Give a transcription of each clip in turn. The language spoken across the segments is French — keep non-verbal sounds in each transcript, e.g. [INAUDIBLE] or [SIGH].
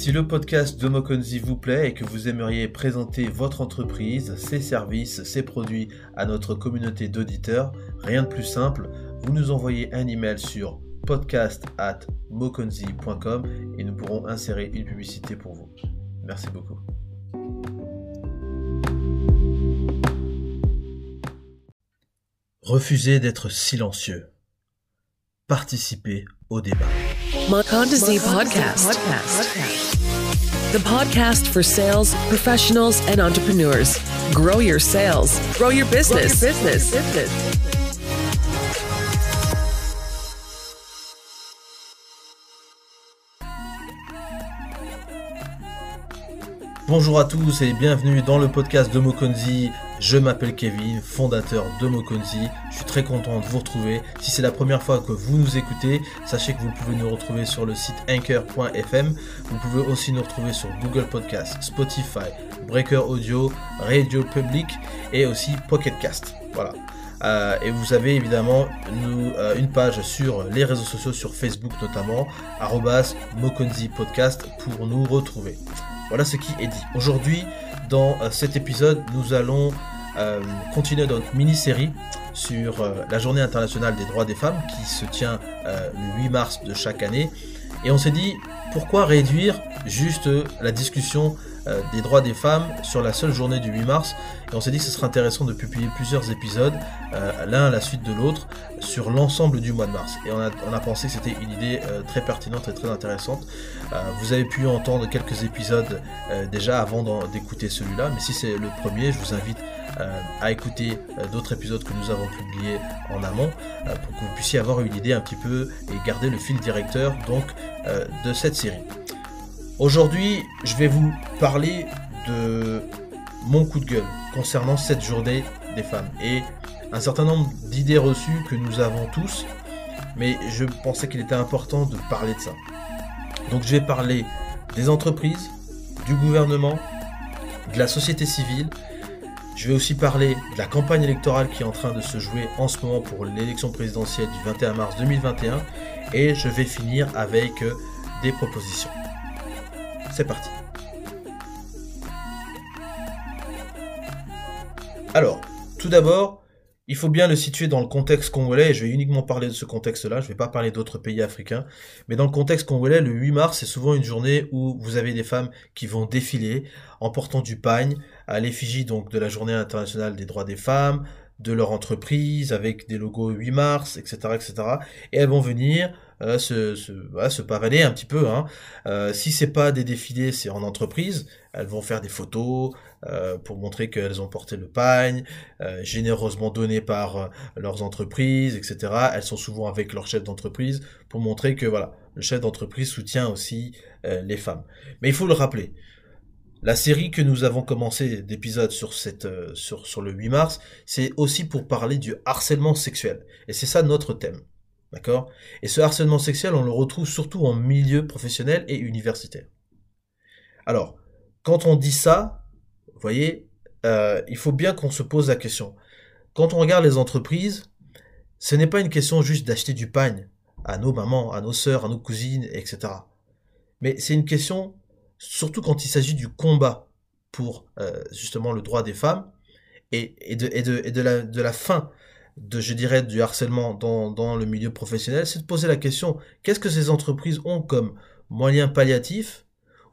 Si le podcast de Mokonzi vous plaît et que vous aimeriez présenter votre entreprise, ses services, ses produits à notre communauté d'auditeurs, rien de plus simple, vous nous envoyez un email sur podcast at mokonzi.com et nous pourrons insérer une publicité pour vous. Merci beaucoup. Refusez d'être silencieux. Participez au débat. Mokondazi podcast. The podcast for sales professionals and entrepreneurs. Grow your sales, grow your business. business. Bonjour à tous et bienvenue dans le podcast de Mokonzi. Je m'appelle Kevin, fondateur de Mokonzi. Je suis très content de vous retrouver. Si c'est la première fois que vous nous écoutez, sachez que vous pouvez nous retrouver sur le site anchor.fm. Vous pouvez aussi nous retrouver sur Google Podcast, Spotify, Breaker Audio, Radio Public et aussi Pocket Cast. Voilà. Euh, et vous avez évidemment nous, euh, une page sur les réseaux sociaux, sur Facebook notamment, Mokonzi Podcast pour nous retrouver. Voilà ce qui est dit. Aujourd'hui, dans euh, cet épisode, nous allons euh, continuer notre mini-série sur euh, la journée internationale des droits des femmes qui se tient le 8 mars de chaque année. Et on s'est dit, pourquoi réduire juste la discussion euh, des droits des femmes sur la seule journée du 8 mars. Et on s'est dit que ce serait intéressant de publier plusieurs épisodes, euh, l'un à la suite de l'autre, sur l'ensemble du mois de mars. Et on a, pensé que c'était une idée euh, très pertinente et très intéressante. vous avez pu entendre quelques épisodes déjà avant d'écouter celui-là, mais si c'est le premier, je vous invite à écouter d'autres épisodes que nous avons publiés en amont pour que vous puissiez avoir une idée un petit peu et garder le fil directeur donc de cette série. Aujourd'hui, je vais vous parler de mon coup de gueule concernant cette journée des femmes et un certain nombre d'idées reçues que nous avons tous, mais je pensais qu'il était important de parler de ça. Donc je vais parler des entreprises, du gouvernement, de la société civile. Je vais aussi parler de la campagne électorale qui est en train de se jouer en ce moment pour l'élection présidentielle du 21 mars 2021. Et je vais finir avec euh, des propositions. C'est parti. Alors, tout d'abord, il faut bien le situer dans le contexte congolais, je vais uniquement parler de ce contexte-là, je ne vais pas parler d'autres pays africains, mais dans le contexte congolais, le 8 mars, c'est souvent une journée où vous avez des femmes qui vont défiler en portant du pagne à l'effigie donc de la journée internationale des droits des femmes, de leur entreprise, avec des logos 8 mars, etc., etc. Et elles vont venir euh, se, se, se, pavaner un petit peu. Hein. Euh, si c'est pas des défilés, c'est en entreprise. Elles vont faire des photos euh, pour montrer qu'elles ont porté le pagne, euh, généreusement donné par euh, leurs entreprises, etc. Elles sont souvent avec leur chef d'entreprise pour montrer que voilà, le chef d'entreprise soutient aussi les femmes. Mais il faut le rappeler. La série que nous avons commencé d'épisodes sur cette sur sur le 8 mars, c'est aussi pour parler du harcèlement sexuel. Et c'est ça notre thème. D'accord? Et ce harcèlement sexuel, on le retrouve surtout en milieu professionnel et universitaire. Alors, quand on dit ça, vous voyez, euh, il faut bien qu'on se pose la question. Quand on regarde les entreprises, ce n'est pas une question juste d'acheter du pagne à nos mamans, à nos sœurs, à nos cousines, etc. Mais c'est une question, surtout quand il s'agit du combat pour euh, justement le droit des femmes et, de, la, de la fin de, je dirais, du harcèlement dans, dans le milieu professionnel, c'est de poser la question, qu'est-ce que ces entreprises ont comme moyen palliatif,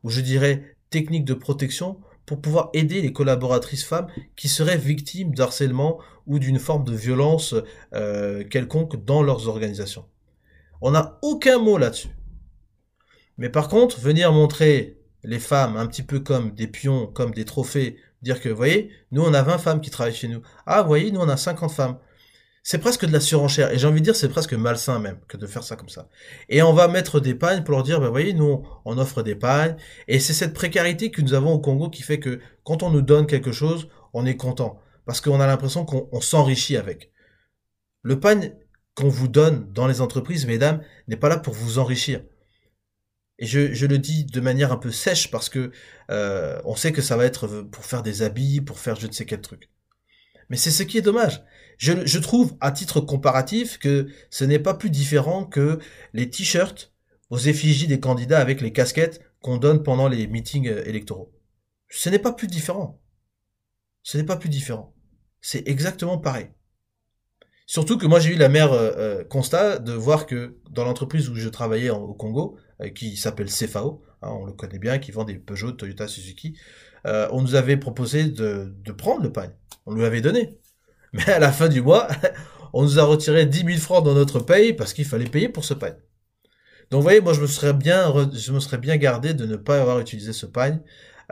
ou je dirais technique de protection, pour pouvoir aider les collaboratrices femmes qui seraient victimes d'harcèlement ou d'une forme de violence euh, quelconque dans leurs organisations? On n'a aucun mot là-dessus. Mais par contre, venir montrer les femmes un petit peu comme des pions, comme des trophées, dire que, vous voyez, nous on a 20 femmes qui travaillent chez nous. Ah, vous voyez, nous on a 50 femmes c'est presque de la surenchère. Et j'ai envie de dire, c'est presque malsain même que de faire ça comme ça. Et on va mettre des pagnes pour leur dire, ben voyez, nous, on offre des pagnes. Et c'est cette précarité que nous avons au Congo qui fait que quand on nous donne quelque chose, on est content. Parce qu'on a l'impression qu'on s'enrichit avec. Le pagne qu'on vous donne dans les entreprises, mesdames, n'est pas là pour vous enrichir. Et je, le dis de manière un peu sèche parce que euh, on sait que ça va être pour faire des habits, pour faire je ne sais quel truc. Mais c'est ce qui est dommage. Je, trouve, à titre comparatif, que ce n'est pas plus différent que les t-shirts aux effigies des candidats avec les casquettes qu'on donne pendant les meetings euh, électoraux. Ce n'est pas plus différent. Ce n'est pas plus différent. C'est exactement pareil. Surtout que moi j'ai eu la mère euh, euh, constat de voir que dans l'entreprise où je travaillais au Congo, qui s'appelle CFAO, hein, on le connaît bien, qui vend des Peugeot, Toyota, Suzuki, on nous avait proposé de, de prendre le pagne. On lui avait donné. Mais à la fin du mois, [LAUGHS] on nous a retiré 10 000 francs dans notre paye parce qu'il fallait payer pour ce pagne. Donc vous voyez, moi je me serais bien, je me serais bien gardé de ne pas avoir utilisé ce pagne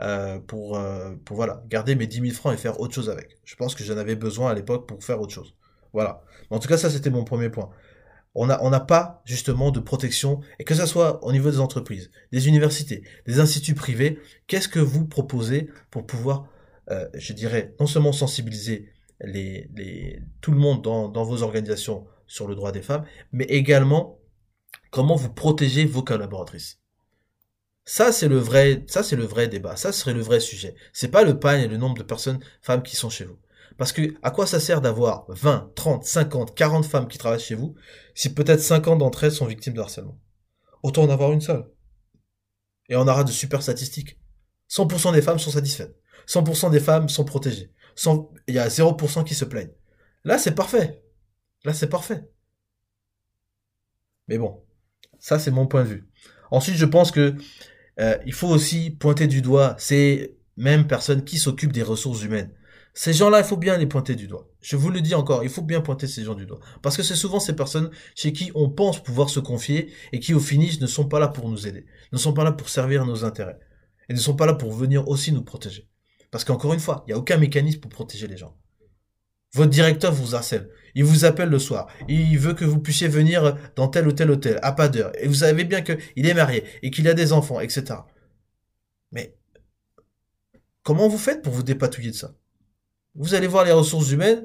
euh, pour, euh, pour voilà, garder mes 10 000 francs et faire autre chose avec. Je pense que j'en avais besoin à l'époque pour faire autre chose. Voilà. en tout cas, ça c'était mon premier point. On n'a on n'a pas justement de protection, et que ce soit au niveau des entreprises, des universités, des instituts privés, qu'est-ce que vous proposez pour pouvoir, euh, je dirais, non seulement sensibiliser tout le monde dans, dans vos organisations sur le droit des femmes, mais également comment vous protégez vos collaboratrices. Ça, c'est le vrai, ça, c'est le vrai débat. Ça serait le vrai sujet. C'est pas le pagne et le nombre de personnes, femmes qui sont chez vous. Parce que, à quoi ça sert d'avoir 20, 30, 50, 40 femmes qui travaillent chez vous, si peut-être 50 d'entre elles sont victimes de harcèlement? Autant en avoir une seule. Et on aura de super statistiques. 100% des femmes sont satisfaites. 100% des femmes sont protégées il y a 0% qui se plaignent. Là, c'est parfait. Là, c'est parfait. Mais bon, ça, c'est mon point de vue. Ensuite, je pense que euh, il faut aussi pointer du doigt ces mêmes personnes qui s'occupent des ressources humaines. Ces gens-là, il faut bien les pointer du doigt. Je vous le dis encore, il faut bien pointer ces gens du doigt. Parce que c'est souvent ces personnes chez qui on pense pouvoir se confier et qui, au finish, ne sont pas là pour nous aider, ne sont pas là pour servir nos intérêts, et ne sont pas là pour venir aussi nous protéger. Parce qu'encore une fois, il n'y a aucun mécanisme pour protéger les gens. Votre directeur vous harcèle. Il vous appelle le soir. Il veut que vous puissiez venir dans tel ou tel hôtel, à pas d'heure. Et vous savez bien qu'il est marié et qu'il a des enfants, etc. Mais comment vous faites pour vous dépatouiller de ça? Vous allez voir les ressources humaines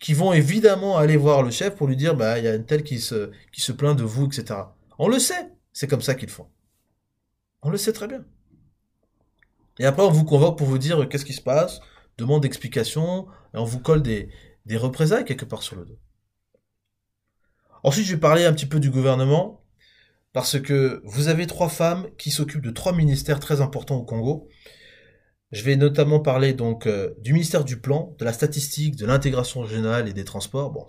qui vont évidemment aller voir le chef pour lui dire bah il y a une telle qui se qui se plaint de vous, etc. On le sait. C'est comme ça qu'ils font. On le sait très bien. Et après, on vous convoque pour vous dire qu'est-ce qui se passe, demande d'explications, et on vous colle des, des représailles quelque part sur le dos. Ensuite, je vais parler un petit peu du gouvernement, parce que vous avez trois femmes qui s'occupent de trois ministères très importants au Congo. Je vais notamment parler donc euh, du ministère du Plan, de la statistique, de l'intégration régionale et des transports. Bon,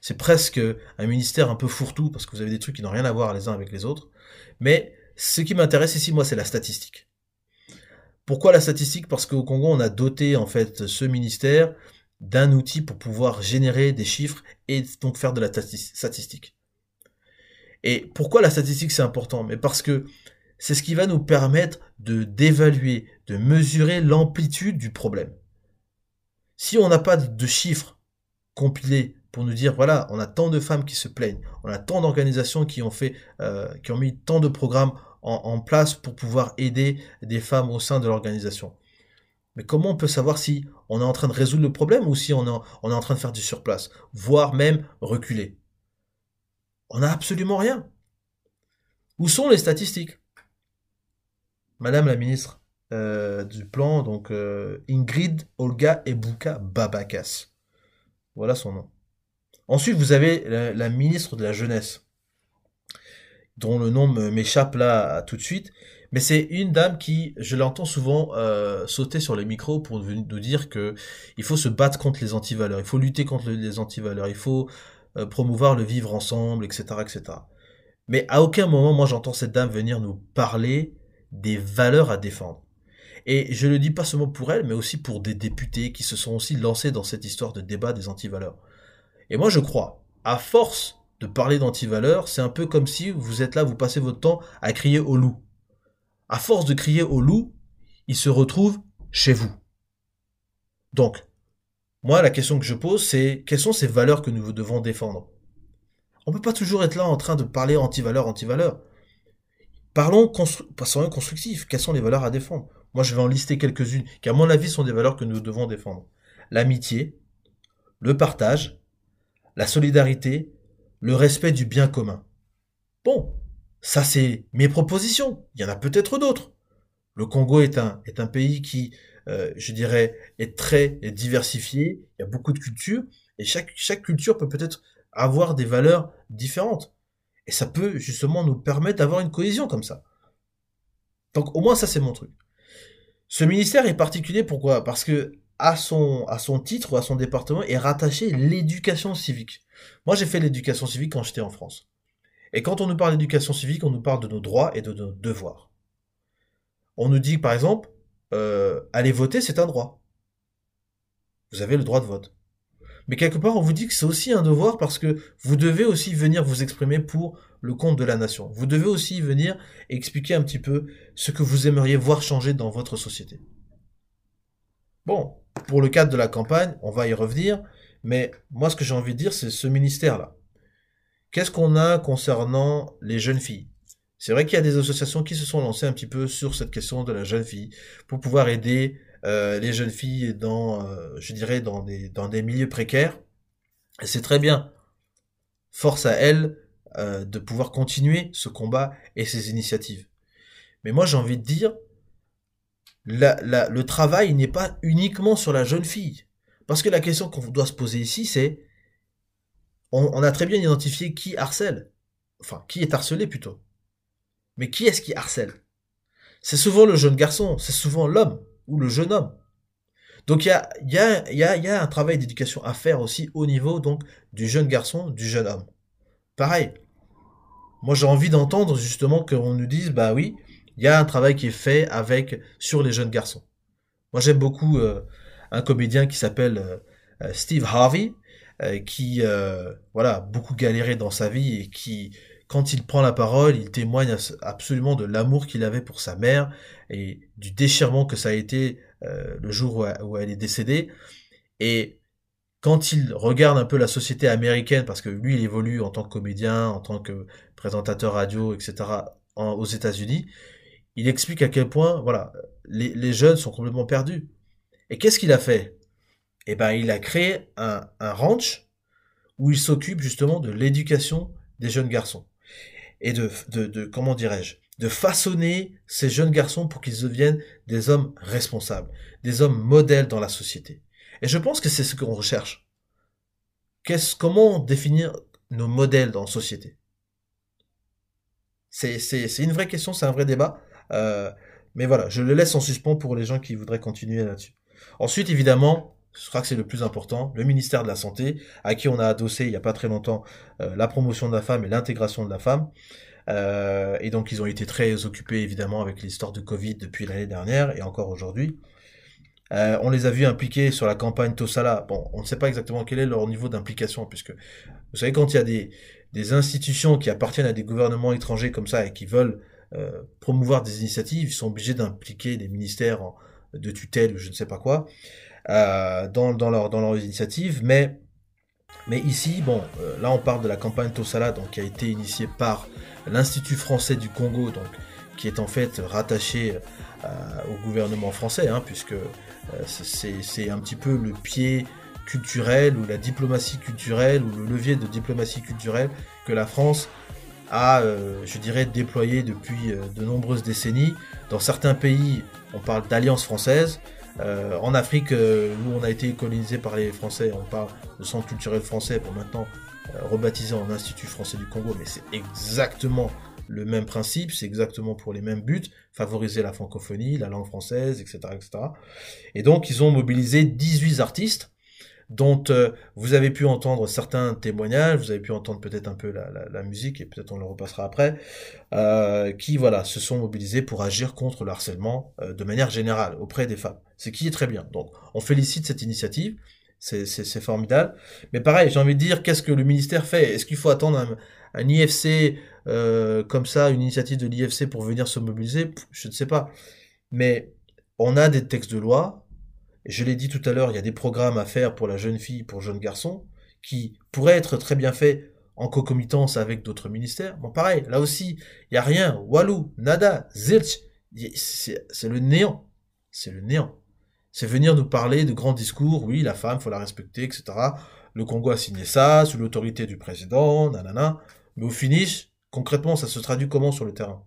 c'est presque un ministère un peu fourre-tout parce que vous avez des trucs qui n'ont rien à voir les uns avec les autres. Mais ce qui m'intéresse ici, moi, c'est la statistique. Pourquoi la statistique? Parce qu'au Congo, on a doté en fait ce ministère d'un outil pour pouvoir générer des chiffres et donc faire de la statistique. Et pourquoi la statistique c'est important? Mais parce que c'est ce qui va nous permettre de d'évaluer, de mesurer l'amplitude du problème. Si on n'a pas de chiffres compilés pour nous dire voilà, on a tant de femmes qui se plaignent, on a tant d'organisations qui ont fait, euh, qui ont mis tant de programmes en, place pour pouvoir aider des femmes au sein de l'organisation. Mais comment on peut savoir si on est en train de résoudre le problème ou si on est, en train de faire du surplace, voire même reculer? On n'a absolument rien. Où sont les statistiques? Madame la ministre euh, du plan, donc euh, Ingrid Olga Ebuka Babakas. Voilà son nom. Ensuite, vous avez la ministre de la Jeunesse dont le nom m'échappe là tout de suite. Mais c'est une dame qui, je l'entends souvent euh, sauter sur les micros pour nous dire que il faut se battre contre les antivaleurs, il faut lutter contre les antivaleurs, il faut euh, promouvoir le vivre ensemble, etc., etc. Mais à aucun moment, moi, j'entends cette dame venir nous parler des valeurs à défendre. Et je le dis pas seulement pour elle, mais aussi pour des députés qui se sont aussi lancés dans cette histoire de débat des antivaleurs. Et moi, je crois, à force de parler d'antivaleurs, c'est un peu comme si vous êtes là, vous passez votre temps à crier au loup. À force de crier au loup, il se retrouve chez vous. Donc, moi, la question que je pose, c'est quelles sont ces valeurs que nous devons défendre? On ne peut pas toujours être là en train de parler anti-valeurs, anti-valeurs. Parlons constru soyons constructifs. Quelles sont les valeurs à défendre? Moi, je vais en lister quelques-unes qui, à mon avis, sont des valeurs que nous devons défendre. L'amitié, le partage, la solidarité, le respect du bien commun. Bon, ça c'est mes propositions. Il y en a peut-être d'autres. Le Congo est un, pays qui, euh, je dirais, est très diversifié. Il y a beaucoup de cultures et chaque, culture peut peut-être avoir des valeurs différentes. Et ça peut justement nous permettre d'avoir une cohésion comme ça. Donc au moins ça c'est mon truc. Ce ministère est particulier pourquoi? Parce que à son, à son titre ou à son département est rattaché l'éducation civique. Moi j'ai fait l'éducation civique quand j'étais en France. Et quand on nous parle d'éducation civique, on nous parle de nos droits et de nos devoirs. On nous dit par exemple, euh, aller voter c'est un droit. Vous avez le droit de vote. Mais quelque part, on vous dit que c'est aussi un devoir parce que vous devez aussi venir vous exprimer pour le compte de la nation. Vous devez aussi venir expliquer un petit peu ce que vous aimeriez voir changer dans votre société. Bon, pour le cadre de la campagne, on va y revenir, mais moi ce que j'ai envie de dire, c'est ce ministère-là. Qu'est-ce qu'on a concernant les jeunes filles? C'est vrai qu'il y a des associations qui se sont lancées un petit peu sur cette question de la jeune fille pour pouvoir aider euh, les jeunes filles dans, euh, je dirais, dans des, milieux précaires. C'est très bien. Force à elles euh, de pouvoir continuer ce combat et ces initiatives. Mais moi, j'ai envie de dire, le travail n'est pas uniquement sur la jeune fille. Parce que la question qu'on doit se poser ici, c'est, on, a très bien identifié qui harcèle. Enfin, qui est harcelé plutôt. Mais qui est-ce qui harcèle? C'est souvent le jeune garçon, c'est souvent l'homme ou le jeune homme. Donc il y a un travail d'éducation à faire aussi au niveau donc du jeune garçon, du jeune homme. Pareil. Moi j'ai envie d'entendre justement qu'on nous dise bah oui, il y a un travail qui est fait avec sur les jeunes garçons. Moi j'aime beaucoup euh, un comédien qui s'appelle euh, euh, Steve Harvey, qui voilà beaucoup galéré dans sa vie et qui quand il prend la parole, il témoigne absolument de l'amour qu'il avait pour sa mère et du déchirement que ça a été euh, le jour où, elle est décédée. Et quand il regarde un peu la société américaine, parce que lui, il évolue en tant que comédien, en tant que présentateur radio, etc., aux États-Unis, il explique à quel point, voilà, les, jeunes sont complètement perdus. Et qu'est-ce qu'il a fait? Eh ben, il a créé un, ranch où il s'occupe justement de l'éducation des jeunes garçons et de, de, comment dirais-je, de façonner ces jeunes garçons pour qu'ils deviennent des hommes responsables, des hommes modèles dans la société. Et je pense que c'est ce qu'on recherche. Comment définir nos modèles dans la société? C'est une vraie question, c'est un vrai débat. Euh, mais voilà, je le laisse en suspens pour les gens qui voudraient continuer là-dessus. Ensuite, évidemment, je crois que c'est le plus important, le ministère de la Santé, à qui on a adossé il n'y a pas très longtemps euh, la promotion de la femme et l'intégration de la femme. Euh, et donc ils ont été très occupés évidemment avec l'histoire de Covid depuis l'année dernière et encore aujourd'hui. Euh, on les a vus impliqués sur la campagne Tosala. Bon, on ne sait pas exactement quel est leur niveau d'implication, puisque vous savez quand il y a des, institutions qui appartiennent à des gouvernements étrangers comme ça et qui veulent promouvoir des initiatives, ils sont obligés d'impliquer des ministères de tutelle ou je ne sais pas quoi. Euh, dans, leur, dans leurs initiatives. Mais, mais ici, bon, euh, là on parle de la campagne Tosala, qui a été initiée par l'Institut français du Congo, donc qui est en fait rattaché euh, au gouvernement français, hein, puisque c'est un petit peu le pied culturel ou la diplomatie culturelle ou le levier de diplomatie culturelle que la France a, je dirais, déployé depuis de nombreuses décennies. Dans certains pays, on parle d'alliance française. Euh, en Afrique, euh, où on a été colonisé par les Français, on parle de centre culturel français pour maintenant euh, rebaptisé en Institut français du Congo, mais c'est exactement le même principe, c'est exactement pour les mêmes buts, favoriser la francophonie, la langue française, etc., etc. Et donc, ils ont mobilisé 18 artistes dont euh, vous avez pu entendre certains témoignages, vous avez pu entendre peut-être un peu la, la, la musique, et peut-être on le repassera après, euh, qui voilà se sont mobilisés pour agir contre le harcèlement euh, de manière générale auprès des femmes. Ce qui est très bien. Donc on félicite cette initiative, c'est formidable. Mais pareil, j'ai envie de dire, qu'est-ce que le ministère fait? Est-ce qu'il faut attendre un, un IFC euh, comme ça, une initiative de l'IFC pour venir se mobiliser? Je ne sais pas. Mais on a des textes de loi, je l'ai dit tout à l'heure, il y a des programmes à faire pour la jeune fille, pour le jeune garçon, qui pourraient être très bien faits en concomitance avec d'autres ministères. Bon, pareil, là aussi, il n'y a rien. Walou, nada, zilch. C'est le néant. C'est le néant. C'est venir nous parler de grands discours. Oui, la femme, faut la respecter, etc. Le Congo a signé ça, sous l'autorité du président, nanana. Mais au finish, concrètement, ça se traduit comment sur le terrain?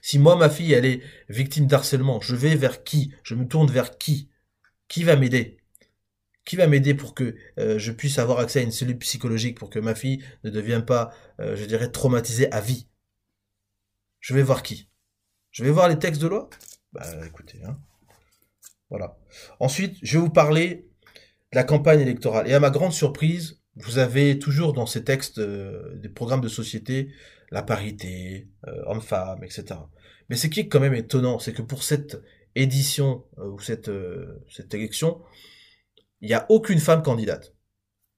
Si moi, ma fille, elle est victime d'harcèlement, je vais vers qui? Je me tourne vers qui? Qui va m'aider? Qui va m'aider pour que euh, je puisse avoir accès à une cellule psychologique pour que ma fille ne devienne pas, euh, je dirais, traumatisée à vie? Je vais voir qui? Je vais voir les textes de loi? Bah écoutez, hein. Voilà. Ensuite, je vais vous parler de la campagne électorale. Et à ma grande surprise, vous avez toujours dans ces textes euh, des programmes de société la parité, homme-femme, etc. Mais ce qui est quand même étonnant, c'est que pour cette édition euh, ou cette, cette élection, il n'y a aucune femme candidate.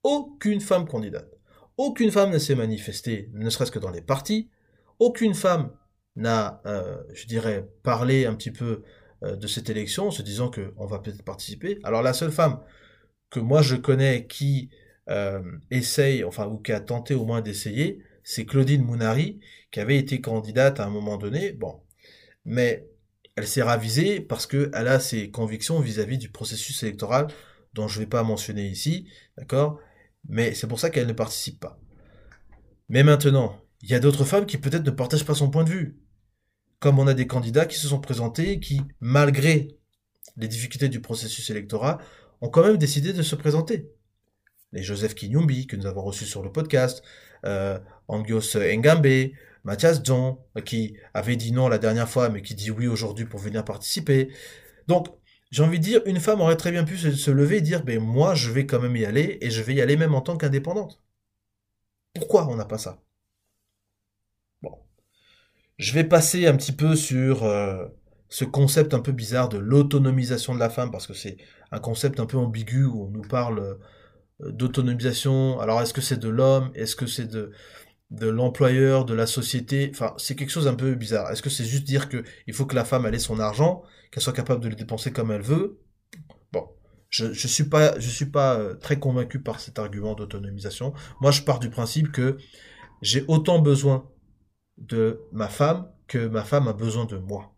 Aucune femme candidate. Aucune femme ne s'est manifestée, ne serait-ce que dans les partis. Aucune femme n'a, je dirais, parlé un petit peu de cette élection en se disant qu'on va peut-être participer. Alors la seule femme que moi je connais qui euh, essaye, enfin, ou qui a tenté au moins d'essayer, c'est Claudine Mounari, qui avait été candidate à un moment donné, bon, mais elle s'est ravisée parce qu'elle a ses convictions vis-à-vis du processus électoral dont je ne vais pas mentionner ici, d'accord? Mais c'est pour ça qu'elle ne participe pas. Mais maintenant, il y a d'autres femmes qui peut-être ne partagent pas son point de vue. Comme on a des candidats qui se sont présentés, qui, malgré les difficultés du processus électoral, ont quand même décidé de se présenter les Joseph Kinyumbi que nous avons reçus sur le podcast, euh, Angios Ngambe, Mathias John, qui avait dit non la dernière fois, mais qui dit oui aujourd'hui pour venir participer. Donc, j'ai envie de dire, une femme aurait très bien pu se, lever et dire, ben moi, je vais quand même y aller, et je vais y aller même en tant qu'indépendante. Pourquoi on n'a pas ça? Bon. Je vais passer un petit peu sur euh, ce concept un peu bizarre de l'autonomisation de la femme, parce que c'est un concept un peu ambigu où on nous parle euh, d'autonomisation. Alors est-ce que c'est de l'homme? Est-ce que c'est de de l'employeur, de la société Enfin, c'est quelque chose un peu bizarre. Est-ce que c'est juste dire que il faut que la femme ait son argent, qu'elle soit capable de le dépenser comme elle veut? Bon, je je suis pas je suis pas euh, très convaincu par cet argument d'autonomisation. Moi, je pars du principe que j'ai autant besoin de ma femme que ma femme a besoin de moi.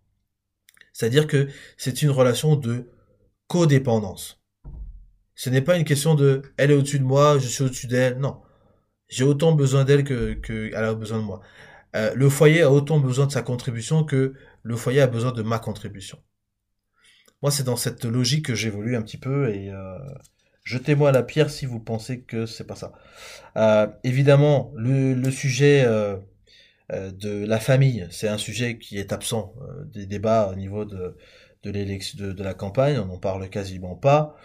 C'est-à-dire que c'est une relation de codépendance. Ce n'est pas une question de elle est au-dessus de moi, je suis au-dessus d'elle. Non. J'ai autant besoin d'elle que, que elle a besoin de moi. Euh, le foyer a autant besoin de sa contribution que le foyer a besoin de ma contribution. Moi, c'est dans cette logique que j'évolue un petit peu et euh, jetez-moi la pierre si vous pensez que c'est pas ça. Euh, évidemment, le, le sujet euh, euh, de la famille, c'est un sujet qui est absent des débats au niveau de de de, de, la campagne. On n'en parle quasiment pas.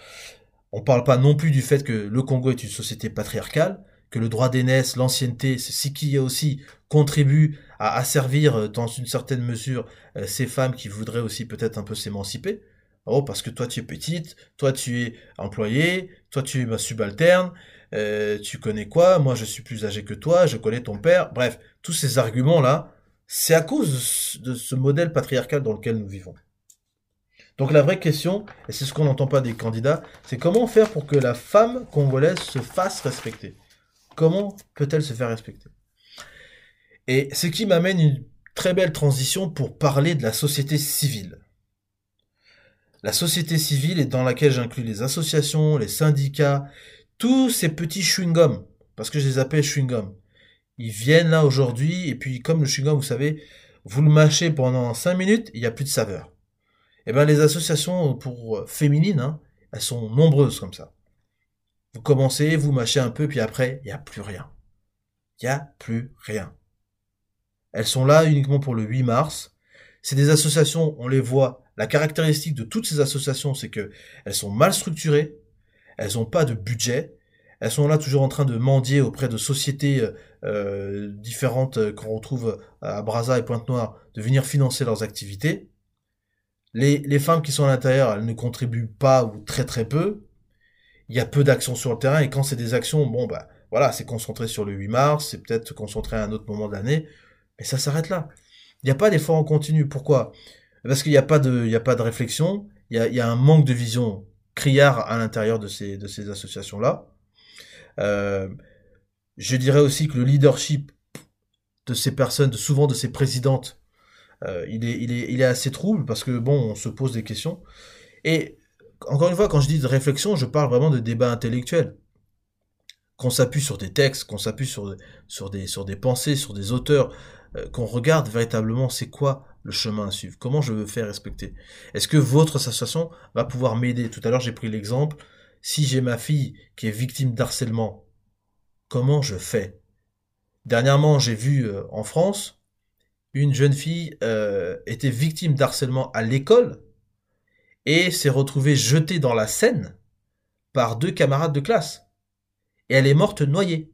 On parle pas non plus du fait que le Congo est une société patriarcale, que le droit d'aînesse, l'ancienneté, c'est ce qui aussi contribue à asservir euh, dans une certaine mesure euh, ces femmes qui voudraient aussi peut-être un peu s'émanciper. Oh, parce que toi tu es petite, toi tu es employé, toi tu es ma subalterne, euh, tu connais quoi Moi je suis plus âgé que toi, je connais ton père. Bref, tous ces arguments-là, c'est à cause de ce modèle patriarcal dans lequel nous vivons. Donc la vraie question, et c'est ce qu'on n'entend pas des candidats, c'est comment faire pour que la femme congolaise se fasse respecter? Comment peut-elle se faire respecter? Et ce qui m'amène une très belle transition pour parler de la société civile. La société civile est dans laquelle j'inclus les associations, les syndicats, tous ces petits chewing-gums, parce que je les appelle chewing-gums. Ils viennent là aujourd'hui, et puis comme le chewing-gum, vous savez, vous le mâchez pendant 5 minutes, il n'y a plus de saveur. Eh ben, les associations pour euh, féminines, hein, elles sont nombreuses comme ça. Vous commencez, vous mâchez un peu, puis après, il n'y a plus rien. Il n'y a plus rien. Elles sont là uniquement pour le 8 mars. C'est des associations, on les voit. La caractéristique de toutes ces associations, c'est que elles sont mal structurées, elles n'ont pas de budget, elles sont là toujours en train de mendier auprès de sociétés euh, euh différentes euh, qu'on retrouve à Brazza et Pointe-Noire, de venir financer leurs activités. Les, les femmes qui sont à l'intérieur, elles ne contribuent pas ou très très peu. Il y a peu d'actions sur le terrain et quand c'est des actions, bon bah voilà, c'est concentré sur le 8 mars, c'est peut-être concentré à un autre moment de l'année, mais ça s'arrête là. Il n'y a pas d'effort en continu. Pourquoi? Parce qu'il n'y a pas de, a réflexion. Il y a, un manque de vision criard à l'intérieur de ces, associations-là. Euh, je dirais aussi que le leadership de ces personnes, souvent de ces présidentes, euh, il, est, il, est, il est assez trouble parce que bon, on se pose des questions. Et encore une fois, quand je dis de réflexion, je parle vraiment de débat intellectuel. Qu'on s'appuie sur des textes, qu'on s'appuie sur, des pensées, sur des auteurs, euh, qu'on regarde véritablement c'est quoi le chemin à suivre, comment je veux faire respecter. Est-ce que votre association va pouvoir m'aider? Tout à l'heure, j'ai pris l'exemple, si j'ai ma fille qui est victime d'harcèlement, comment je fais? Dernièrement, j'ai vu euh, en France une jeune fille euh, était victime d'harcèlement à l'école et s'est retrouvée jetée dans la Seine par deux camarades de classe. Et elle est morte noyée.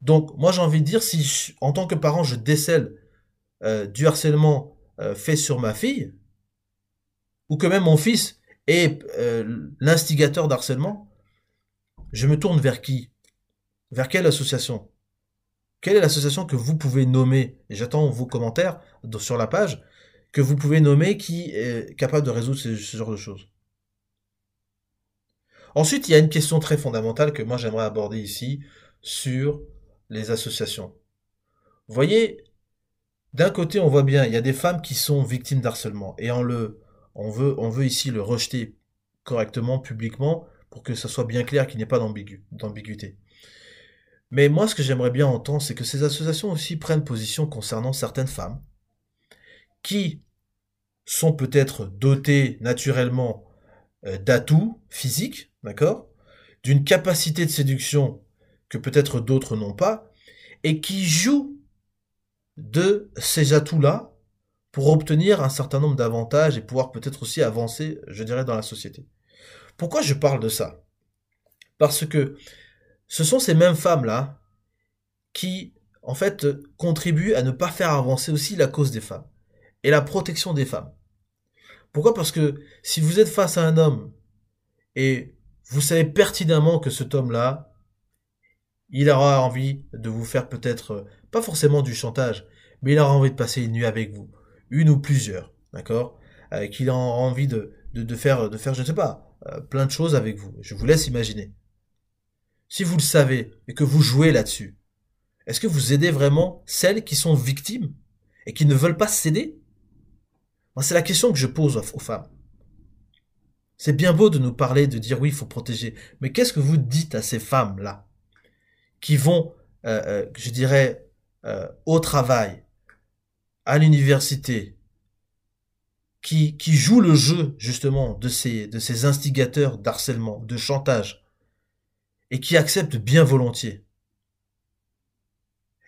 Donc, moi, j'ai envie de dire, si en tant que parent, je décèle euh, du harcèlement euh, fait sur ma fille, ou que même mon fils est euh, l'instigateur d'harcèlement, je me tourne vers qui? Vers quelle association? Quelle est l'association que vous pouvez nommer? J'attends vos commentaires sur la page que vous pouvez nommer qui est capable de résoudre ce genre de choses. Ensuite, il y a une question très fondamentale que moi j'aimerais aborder ici sur les associations. Vous voyez, d'un côté, on voit bien, il y a des femmes qui sont victimes d'harcèlement et on le, on veut, on veut ici le rejeter correctement, publiquement, pour que ça soit bien clair qu'il n'y ait pas d'ambiguïté. Mais moi, ce que j'aimerais bien entendre, c'est que ces associations aussi prennent position concernant certaines femmes qui sont peut-être dotées naturellement euh, d'atouts physiques, d'accord, d'une capacité de séduction que peut-être d'autres n'ont pas, et qui jouent de ces atouts-là pour obtenir un certain nombre d'avantages et pouvoir peut-être aussi avancer, je dirais, dans la société. Pourquoi je parle de ça? Parce que ce sont ces mêmes femmes-là qui, en fait, contribuent à ne pas faire avancer aussi la cause des femmes et la protection des femmes. Pourquoi? Parce que si vous êtes face à un homme et vous savez pertinemment que cet homme-là, il aura envie de vous faire peut-être, pas forcément du chantage, mais il aura envie de passer une nuit avec vous, une ou plusieurs, d'accord? Euh, Qu'il a envie de, de, faire, de faire, je ne sais pas, euh, plein de choses avec vous. Je vous laisse imaginer. Si vous le savez et que vous jouez là-dessus, est-ce que vous aidez vraiment celles qui sont victimes et qui ne veulent pas céder? C'est la question que je pose aux femmes. C'est bien beau de nous parler, de dire oui, il faut protéger. Mais qu'est-ce que vous dites à ces femmes-là qui vont, euh, euh, je dirais, euh, au travail, à l'université, qui, qui jouent le jeu justement de ces, de ces instigateurs d'harcèlement, de chantage, et qui acceptent bien volontiers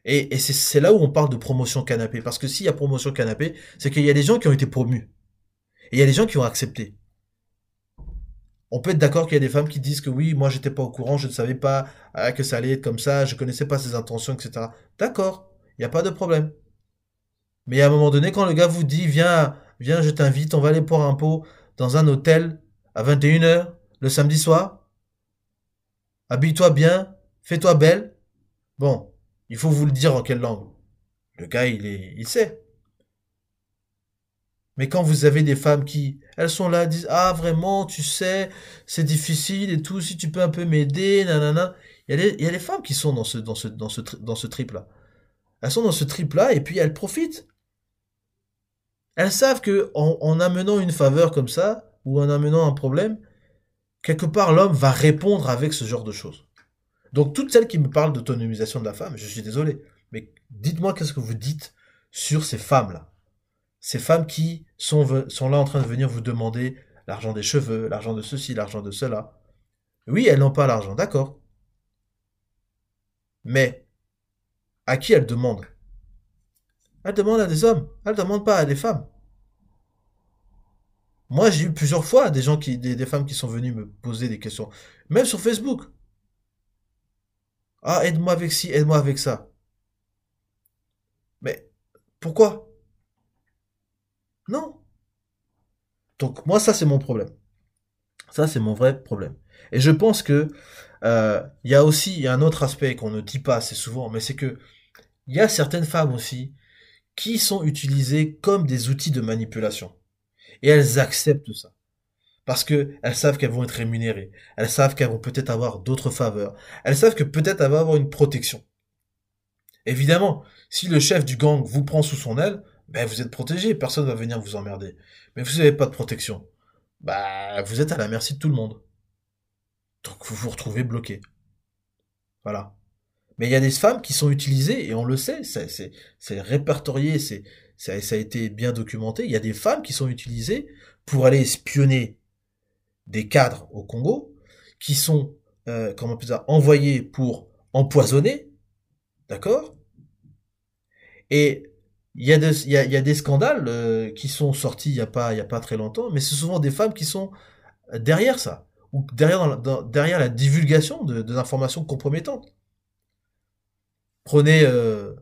et, c'est là où on parle de promotion canapé. Parce que s'il y a promotion canapé, c'est qu'il y a des gens qui ont été promus. Et il y a des gens qui ont accepté. On peut être d'accord qu'il y a des femmes qui disent que oui, moi j'étais pas au courant, je ne savais pas ah, que ça allait être comme ça, je connaissais pas ses intentions, etc. D'accord, il n'y a pas de problème. Mais à un moment donné, quand le gars vous dit, viens, viens, je t'invite, on va aller pour un pot dans un hôtel à 21h, le samedi soir, habille-toi bien, fais-toi belle. Bon, il faut vous le dire en quelle langue? Le gars, il sait. Mais quand vous avez des femmes qui, elles sont là, disent, ah, vraiment, tu sais, c'est difficile et tout, si tu peux un peu m'aider, nanana. Il y, a les, femmes qui sont dans ce, trip-là. Elles sont dans ce trip-là et puis elles profitent. Elles savent que en amenant une faveur comme ça, ou en amenant un problème, quelque part l'homme va répondre avec ce genre de choses. Donc toutes celles qui me parlent d'autonomisation de la femme, je suis désolé, mais dites-moi qu'est-ce que vous dites sur ces femmes-là. Ces femmes qui sont, là en train de venir vous demander l'argent des cheveux, l'argent de ceci, l'argent de cela. Oui, elles n'ont pas l'argent, d'accord. Mais à qui elles demandent? Elles demandent à des hommes, elles ne demandent pas à des femmes. Moi, j'ai eu plusieurs fois des gens qui, des femmes qui sont venues me poser des questions, même sur Facebook. Ah, aide-moi avec ci, aide-moi avec ça. Mais pourquoi? Non. Donc moi, ça c'est mon problème. Ça c'est mon vrai problème. Et je pense que euh, il y a aussi un autre aspect qu'on ne dit pas assez souvent, mais c'est que il y a certaines femmes aussi qui sont utilisées comme des outils de manipulation. Et elles acceptent ça parce que elles savent qu'elles vont être rémunérées, elles savent qu'elles vont peut-être avoir d'autres faveurs, elles savent que peut-être elles vont avoir une protection. Évidemment, si le chef du gang vous prend sous son aile, ben vous êtes protégé, personne va venir vous emmerder. Mais vous n'avez pas de protection. Bah, vous êtes à la merci de tout le monde. Donc vous vous retrouvez bloqué. Voilà. Mais il y a des femmes qui sont utilisées, et on le sait, c'est répertorié, c'est ça a été bien documenté. Il y a des femmes qui sont utilisées pour aller espionner des cadres au Congo qui sont, euh, on peut dire, envoyés pour empoisonner, d'accord? Et il y, a des, scandales euh, qui sont sortis il y a pas y a pas très longtemps, mais c'est souvent des femmes qui sont derrière ça ou derrière la divulgation de, de l'information. Prenez euh,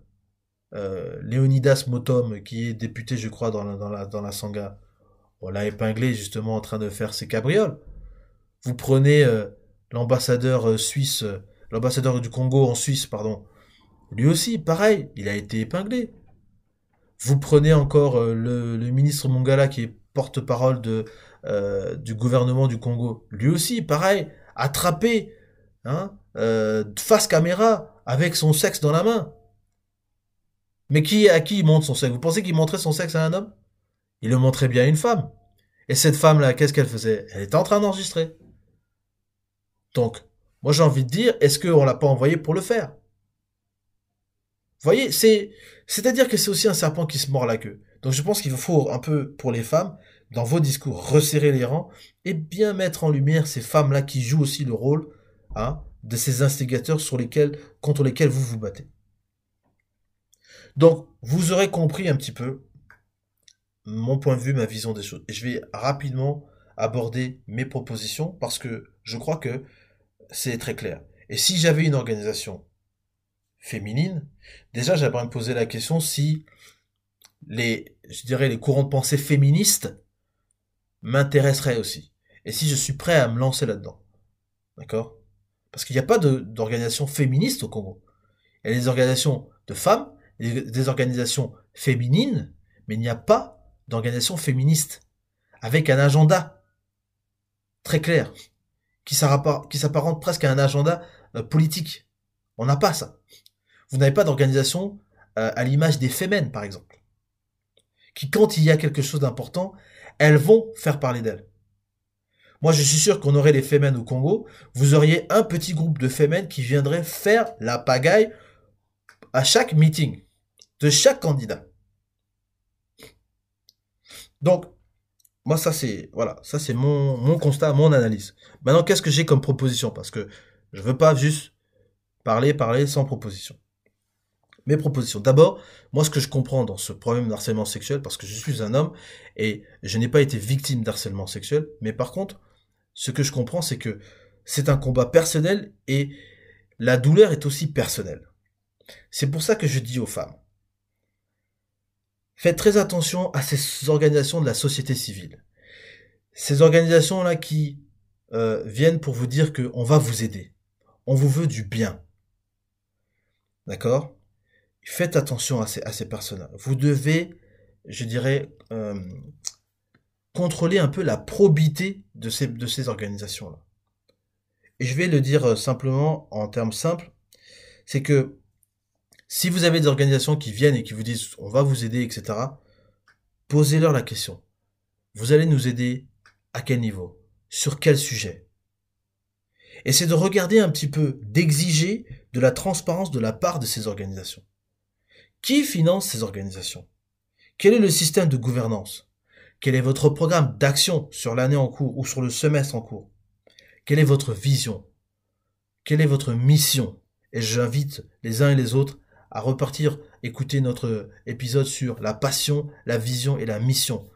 euh, Léonidas Motom, qui est député, je crois, dans la, dans la, dans la Sangha. On l'a épinglé justement en train de faire ses cabrioles. Vous prenez euh, l'ambassadeur euh, suisse, euh, l'ambassadeur du Congo en Suisse, pardon. Lui aussi, pareil, il a été épinglé. Vous prenez encore le, ministre Mongala qui est porte-parole du gouvernement du Congo. Lui aussi, pareil, attrapé, hein, face caméra, avec son sexe dans la main. Mais qui à qui il montre son sexe? Vous pensez qu'il montrait son sexe à un homme? Il le montrait bien à une femme. Et cette femme-là, qu'est-ce qu'elle faisait? Elle était en train d'enregistrer. Donc, moi j'ai envie de dire, est-ce qu'on l'a pas envoyé pour le faire? Vous voyez, c'est, c'est-à-dire que c'est aussi un serpent qui se mord la queue. Donc je pense qu'il faut un peu, pour les femmes, dans vos discours, resserrer les rangs et bien mettre en lumière ces femmes-là qui jouent aussi le rôle hein, de ces instigateurs sur lesquels, contre lesquels vous vous battez. Donc, vous aurez compris un petit peu mon point de vue, ma vision des choses. Et je vais rapidement aborder mes propositions parce que je crois que c'est très clair. Et si j'avais une organisation féminine, déjà j'aimerais me poser la question si les, je dirais, les courants de pensée féministes m'intéresseraient aussi. Et si je suis prêt à me lancer là-dedans. D'accord? Parce qu'il n'y a pas d'organisation féministe au Congo. Il y a des organisations de femmes, des organisations féminines, mais il n'y a pas d'organisation féministe avec un agenda très clair qui s'apparente presque à un agenda euh, politique. On n'a pas ça. Vous n'avez pas d'organisation euh, à l'image des Femen, par exemple, qui, quand il y a quelque chose d'important, elles vont faire parler d'elles. Moi, je suis sûr qu'on aurait les Femen au Congo, vous auriez un petit groupe de Femen qui viendrait faire la pagaille à chaque meeting de chaque candidat. Donc, moi, ça c'est voilà, ça c'est mon, mon constat, mon analyse. Maintenant, qu'est-ce que j'ai comme proposition? Parce que je veux pas juste parler, parler sans proposition. Mes propositions. D'abord, moi, ce que je comprends dans ce problème d'harcèlement sexuel, parce que je suis un homme et je n'ai pas été victime d'harcèlement sexuel, mais par contre, ce que je comprends, c'est que c'est un combat personnel et la douleur est aussi personnelle. C'est pour ça que je dis aux femmes, Faites très attention à ces organisations de la société civile. Ces organisations-là qui euh, viennent pour vous dire qu'on va vous aider. On vous veut du bien. D'accord? Faites attention à ces, à ces personnes-là. Vous devez, je dirais, euh, contrôler un peu la probité de ces, de ces organisations-là. Et je vais le dire euh, simplement en termes simples, c'est que si vous avez des organisations qui viennent et qui vous disent on va vous aider, etc., posez-leur la question. Vous allez nous aider à quel niveau? Sur quel sujet? Et c'est de regarder un petit peu, d'exiger de la transparence de la part de ces organisations. Qui finance ces organisations? Quel est le système de gouvernance? Quel est votre programme d'action sur l'année en cours ou sur le semestre en cours? Quelle est votre vision? Quelle est votre mission? Et j'invite les uns et les autres à repartir écouter notre épisode sur la passion, la vision et la mission.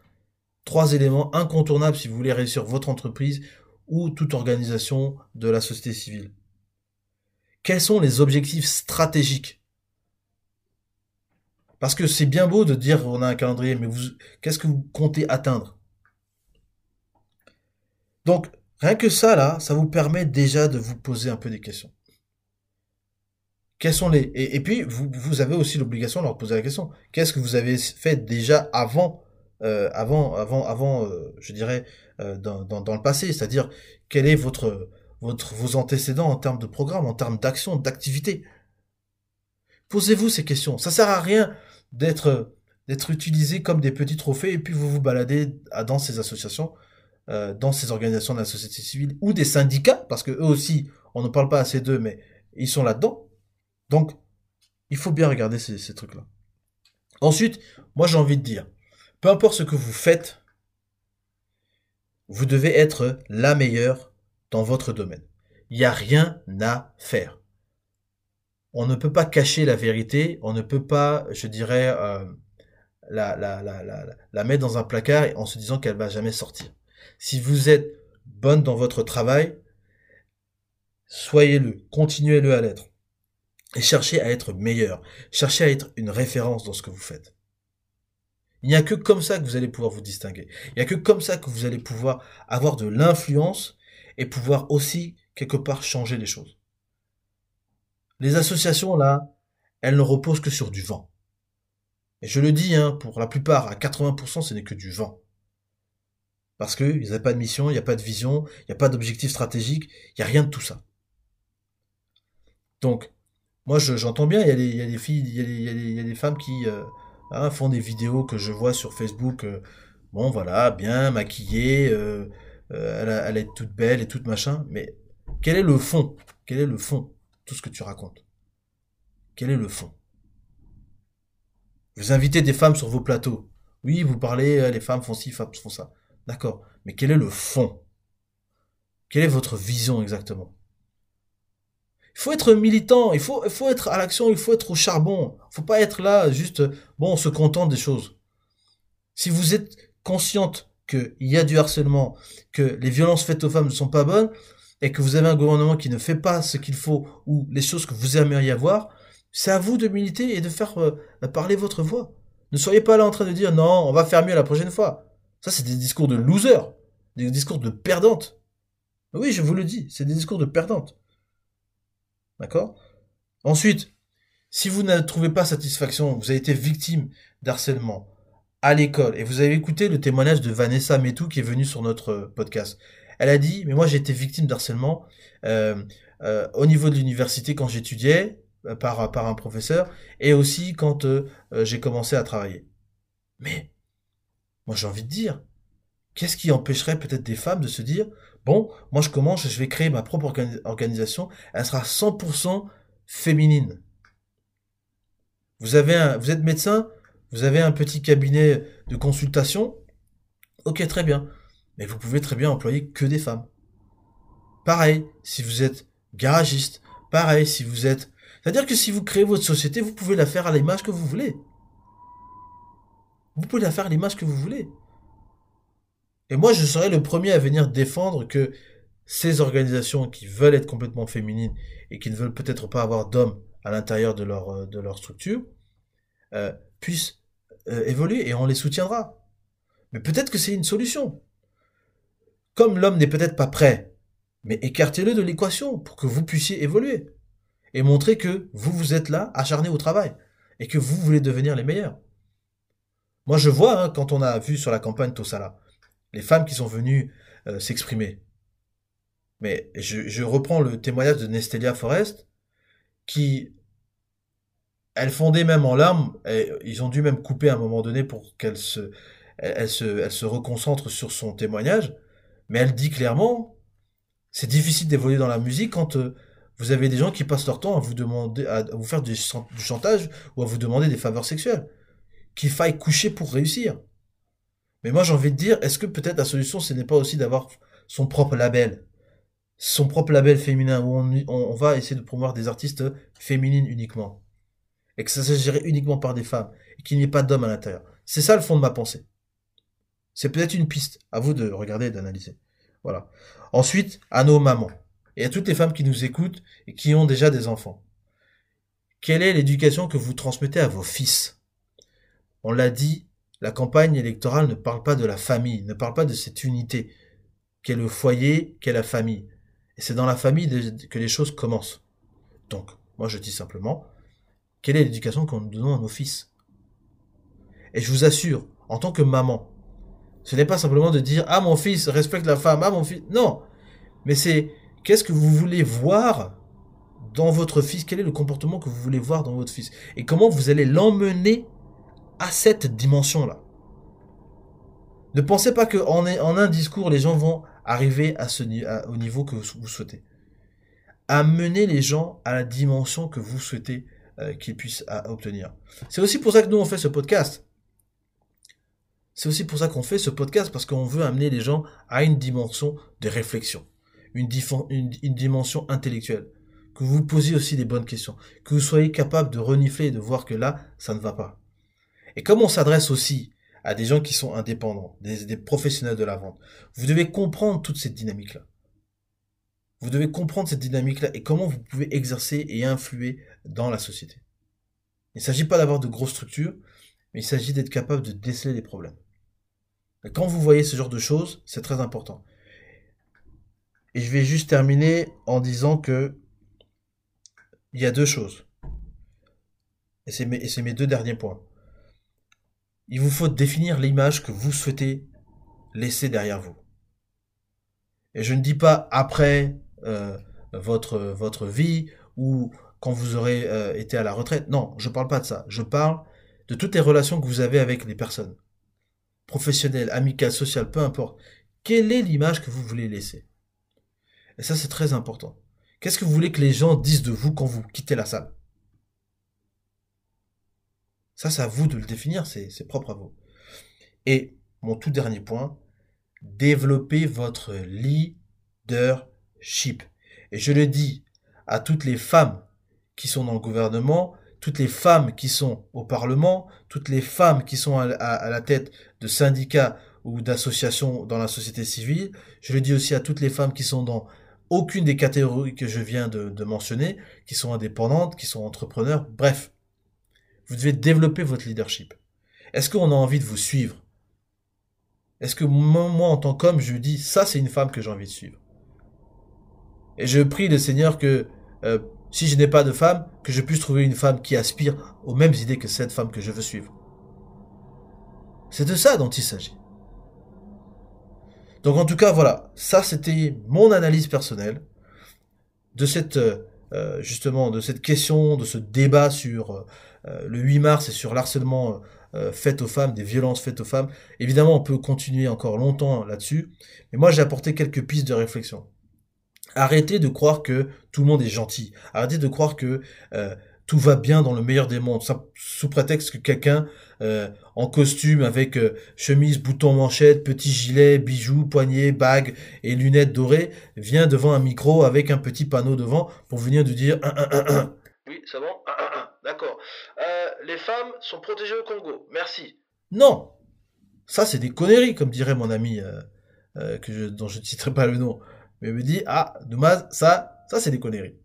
Trois éléments incontournables si vous voulez réussir votre entreprise ou toute organisation de la société civile. Quels sont les objectifs stratégiques? Parce que c'est bien beau de dire on a un calendrier, mais qu'est-ce que vous comptez atteindre? Donc, rien que ça, là, ça vous permet déjà de vous poser un peu des questions. Quels sont les et, puis vous, vous avez aussi l'obligation de leur poser la question. Qu'est-ce que vous avez fait déjà avant euh, avant avant avant euh, je dirais euh, dans, dans, dans, le passé, c'est-à-dire quel est votre votre vos antécédents en termes de programme, en termes d'action, d'activité? Posez-vous ces questions. Ça sert à rien d'être d'être utilisé comme des petits trophées et puis vous vous baladez dans ces associations, euh, dans ces organisations de la société civile ou des syndicats parce que eux aussi, on ne parle pas assez d'eux, mais ils sont là-dedans donc, il faut bien regarder ces, trucs-là. Ensuite, moi j'ai envie de dire, peu importe ce que vous faites, vous devez être la meilleure dans votre domaine. Il n'y a rien à faire. on ne peut pas cacher la vérité, on ne peut pas, je dirais, euh, la, mettre dans un placard en se disant qu'elle va jamais sortir. Si vous êtes bonne dans votre travail, soyez-le, continuez-le à l'être. Et cherchez à être meilleur, cherchez à être une référence dans ce que vous faites. Il n'y a que comme ça que vous allez pouvoir vous distinguer. Il n'y a que comme ça que vous allez pouvoir avoir de l'influence et pouvoir aussi quelque part changer les choses. Les associations, là, elles ne reposent que sur du vent. Et je le dis, hein, pour la plupart, à 80%, ce n'est que du vent. Parce qu'ils n'ont pas de mission, il n'y a pas de vision, il n'y a pas d'objectif stratégique, il n'y a rien de tout ça. Donc, moi j'entends bien, il y, a des, il y, a des filles, il y a des, il y a des, femmes qui euh, hein, font des vidéos que je vois sur Facebook, euh, bon voilà, bien maquillée, euh, elle, elle est toute belle et toute machin, mais quel est le fond? Quel est le fond? Tout ce que tu racontes. Quel est le fond? Vous invitez des femmes sur vos plateaux. Oui, vous parlez, les femmes font ci, femmes font ça. D'accord. Mais quel est le fond? Quelle est votre vision exactement? Il faut être militant, il faut, il faut être à l'action, il faut être au charbon. Il faut pas être là juste, bon, on se contente des choses. Si vous êtes consciente qu'il y a du harcèlement, que les violences faites aux femmes ne sont pas bonnes, et que vous avez un gouvernement qui ne fait pas ce qu'il faut ou les choses que vous aimeriez avoir, c'est à vous de militer et de faire euh, parler votre voix. Ne soyez pas là en train de dire non, on va faire mieux la prochaine fois. Ça, c'est des discours de loser, des discours de perdante. Oui, je vous le dis, c'est des discours de perdante. D'accord? Ensuite, si vous ne trouvez pas satisfaction, vous avez été victime d'harcèlement à l'école et vous avez écouté le témoignage de Vanessa Metou qui est venue sur notre podcast. Elle a dit, mais moi j'ai été victime d'harcèlement euh, euh, au niveau de l'université quand j'étudiais euh, par un professeur et aussi quand j'ai commencé à travailler. Mais moi, j'ai envie de dire, qu'est-ce qui empêcherait peut-être des femmes de se dire, bon, moi je commence, je vais créer ma propre organisation, elle sera 100% féminine. Vous avez vous êtes médecin, vous avez un petit cabinet de consultation, ok, très bien. Mais vous pouvez très bien employer que des femmes. Pareil, si vous êtes garagiste, pareil, si vous êtes... C'est-à-dire que si vous créez votre société, vous pouvez la faire à l'image que vous voulez. Vous pouvez la faire l'image que vous voulez. Et moi, je serais le premier à venir défendre que ces organisations qui veulent être complètement féminines et qui ne veulent peut-être pas avoir d'hommes à l'intérieur de leur, euh, de leur structure, euh, puissent euh, évoluer et on les soutiendra. Mais peut-être que c'est une solution. Comme l'homme n'est peut-être pas prêt, mais écartez-le de l'équation pour que vous puissiez évoluer et montrer que vous, vous êtes là, acharné au travail, et que vous voulez devenir les meilleurs. Moi, je vois, hein, quand on a vu sur la campagne Tossala, les femmes qui sont venues euh, s'exprimer. Mais je, reprends le témoignage de Nestelia Forest, qui, elle fondait même en larmes, et ils ont dû même couper à un moment donné pour qu'elle se, elle, se, elle se reconcentre sur son témoignage, mais elle dit clairement, c'est difficile d'évoluer dans la musique quand euh, vous avez des gens qui passent leur temps à vous demander, à vous faire du chantage ou à vous demander des faveurs sexuelles qu'il faille coucher pour réussir. Mais moi j'ai envie de dire, est-ce que peut-être la solution ce n'est pas aussi d'avoir son propre label? Son propre label féminin où on, va essayer de promouvoir des artistes féminines uniquement. Et que ça s'agirait uniquement par des femmes. Et qu'il n'y ait pas d'hommes à l'intérieur. C'est ça le fond de ma pensée. C'est peut-être une piste. À vous de regarder et d'analyser. Voilà. Ensuite, à nos mamans. Et à toutes les femmes qui nous écoutent et qui ont déjà des enfants. Quelle est l'éducation que vous transmettez à vos fils? On l'a dit, la campagne électorale ne parle pas de la famille, ne parle pas de cette unité, qu'est le foyer, qu'est la famille. Et c'est dans la famille que les choses commencent. Donc, moi je dis simplement, quelle est l'éducation qu'on nous donnons à nos fils? Et je vous assure, en tant que maman, ce n'est pas simplement de dire ah mon fils respecte la femme, ah mon fils, non, mais c'est qu'est-ce que vous voulez voir dans votre fils, quel est le comportement que vous voulez voir dans votre fils, et comment vous allez l'emmener à cette dimension-là. Ne pensez pas qu'en en un discours, les gens vont arriver au niveau que vous souhaitez. Amenez les gens à la dimension que vous souhaitez euh, qu'ils puissent obtenir. C'est aussi pour ça que nous, on fait ce podcast. C'est aussi pour ça qu'on fait ce podcast, parce qu'on veut amener les gens à une dimension de réflexion, une, une, dimension intellectuelle. que vous posiez aussi des bonnes questions, que vous soyez capable de renifler et de voir que là, ça ne va pas. Et comme on s'adresse aussi à des gens qui sont indépendants, des, professionnels de la vente, vous devez comprendre toute cette dynamique-là. Vous devez comprendre cette dynamique-là et comment vous pouvez exercer et influer dans la société. Il ne s'agit pas d'avoir de grosses structures, mais il s'agit d'être capable de déceler les problèmes. quand vous voyez ce genre de choses, c'est très important. Et je vais juste terminer en disant que il y a deux choses. Et c'est mes, mes, deux derniers points. Il vous faut définir l'image que vous souhaitez laisser derrière vous. Et je ne dis pas après euh, votre, votre vie ou quand vous aurez euh, été à la retraite. Non, je ne parle pas de ça. Je parle de toutes les relations que vous avez avec les personnes. Professionnelles, amicales, sociales, peu importe. Quelle est l'image que vous voulez laisser? Et ça, c'est très important. Qu'est-ce que vous voulez que les gens disent de vous quand vous quittez la salle? Ça, c'est à vous de le définir, c'est propre à vous. Et mon tout dernier point, développez votre leadership. Et je le dis à toutes les femmes qui sont dans le gouvernement, toutes les femmes qui sont au Parlement, toutes les femmes qui sont à, la tête de syndicats ou d'associations dans la société civile. Je le dis aussi à toutes les femmes qui sont dans aucune des catégories que je viens de, mentionner, qui sont indépendantes, qui sont entrepreneurs, bref. Vous devez développer votre leadership. Est-ce qu'on a envie de vous suivre? Est-ce que moi, en tant qu'homme, je dis, ça c'est une femme que j'ai envie de suivre? Et je prie le Seigneur que, euh, si je n'ai pas de femme, que je puisse trouver une femme qui aspire aux mêmes idées que cette femme que je veux suivre. C'est de ça dont il s'agit. Donc en tout cas, voilà, ça c'était mon analyse personnelle de cette euh, justement de cette question, de ce débat sur euh, le 8 mars et sur l'harcèlement euh, fait aux femmes, des violences faites aux femmes. Évidemment, on peut continuer encore longtemps là-dessus, mais moi j'ai apporté quelques pistes de réflexion. Arrêtez de croire que tout le monde est gentil. Arrêtez de croire que tout va bien dans le meilleur des mondes, sous prétexte que quelqu'un euh, en costume avec euh, chemise, bouton, manchette, petit gilet, bijoux, poignets, bagues et lunettes dorées vient devant un micro avec un petit panneau devant pour venir de dire Oui, c'est bon? D'accord. Euh, les femmes sont protégées au Congo. Merci. Non Ça, c'est des conneries, comme dirait mon ami que dont je ne citerai pas le nom. Mais il me dit Ah, dommage, ça, ça c'est des conneries.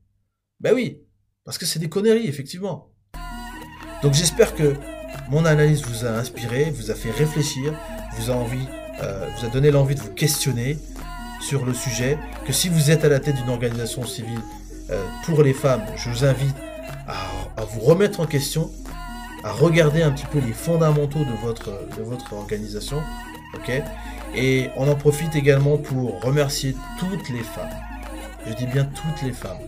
Ben oui, parce que c'est des conneries, effectivement. Donc j'espère que mon analyse vous a inspiré, vous a fait réfléchir, vous a envie, euh, vous a donné l'envie de vous questionner sur le sujet. Que si vous êtes à la tête d'une organisation civile euh, pour les femmes, je vous invite à, vous remettre en question, à regarder un petit peu les fondamentaux de votre, de votre organisation. Et on en profite également pour remercier toutes les femmes. Je dis bien toutes les femmes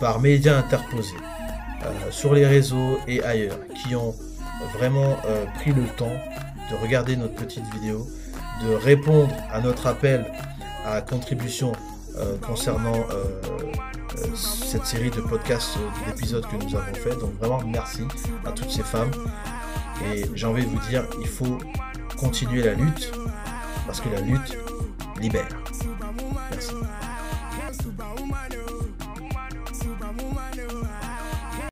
par médias interposés euh, sur les réseaux et ailleurs qui ont vraiment euh, pris le temps de regarder notre petite vidéo, de répondre à notre appel à contribution euh, concernant cette série de podcasts, d'épisodes que nous avons fait. Donc vraiment merci à toutes ces femmes. Et j'ai envie de vous dire, il faut continuer la lutte parce que la lutte libère.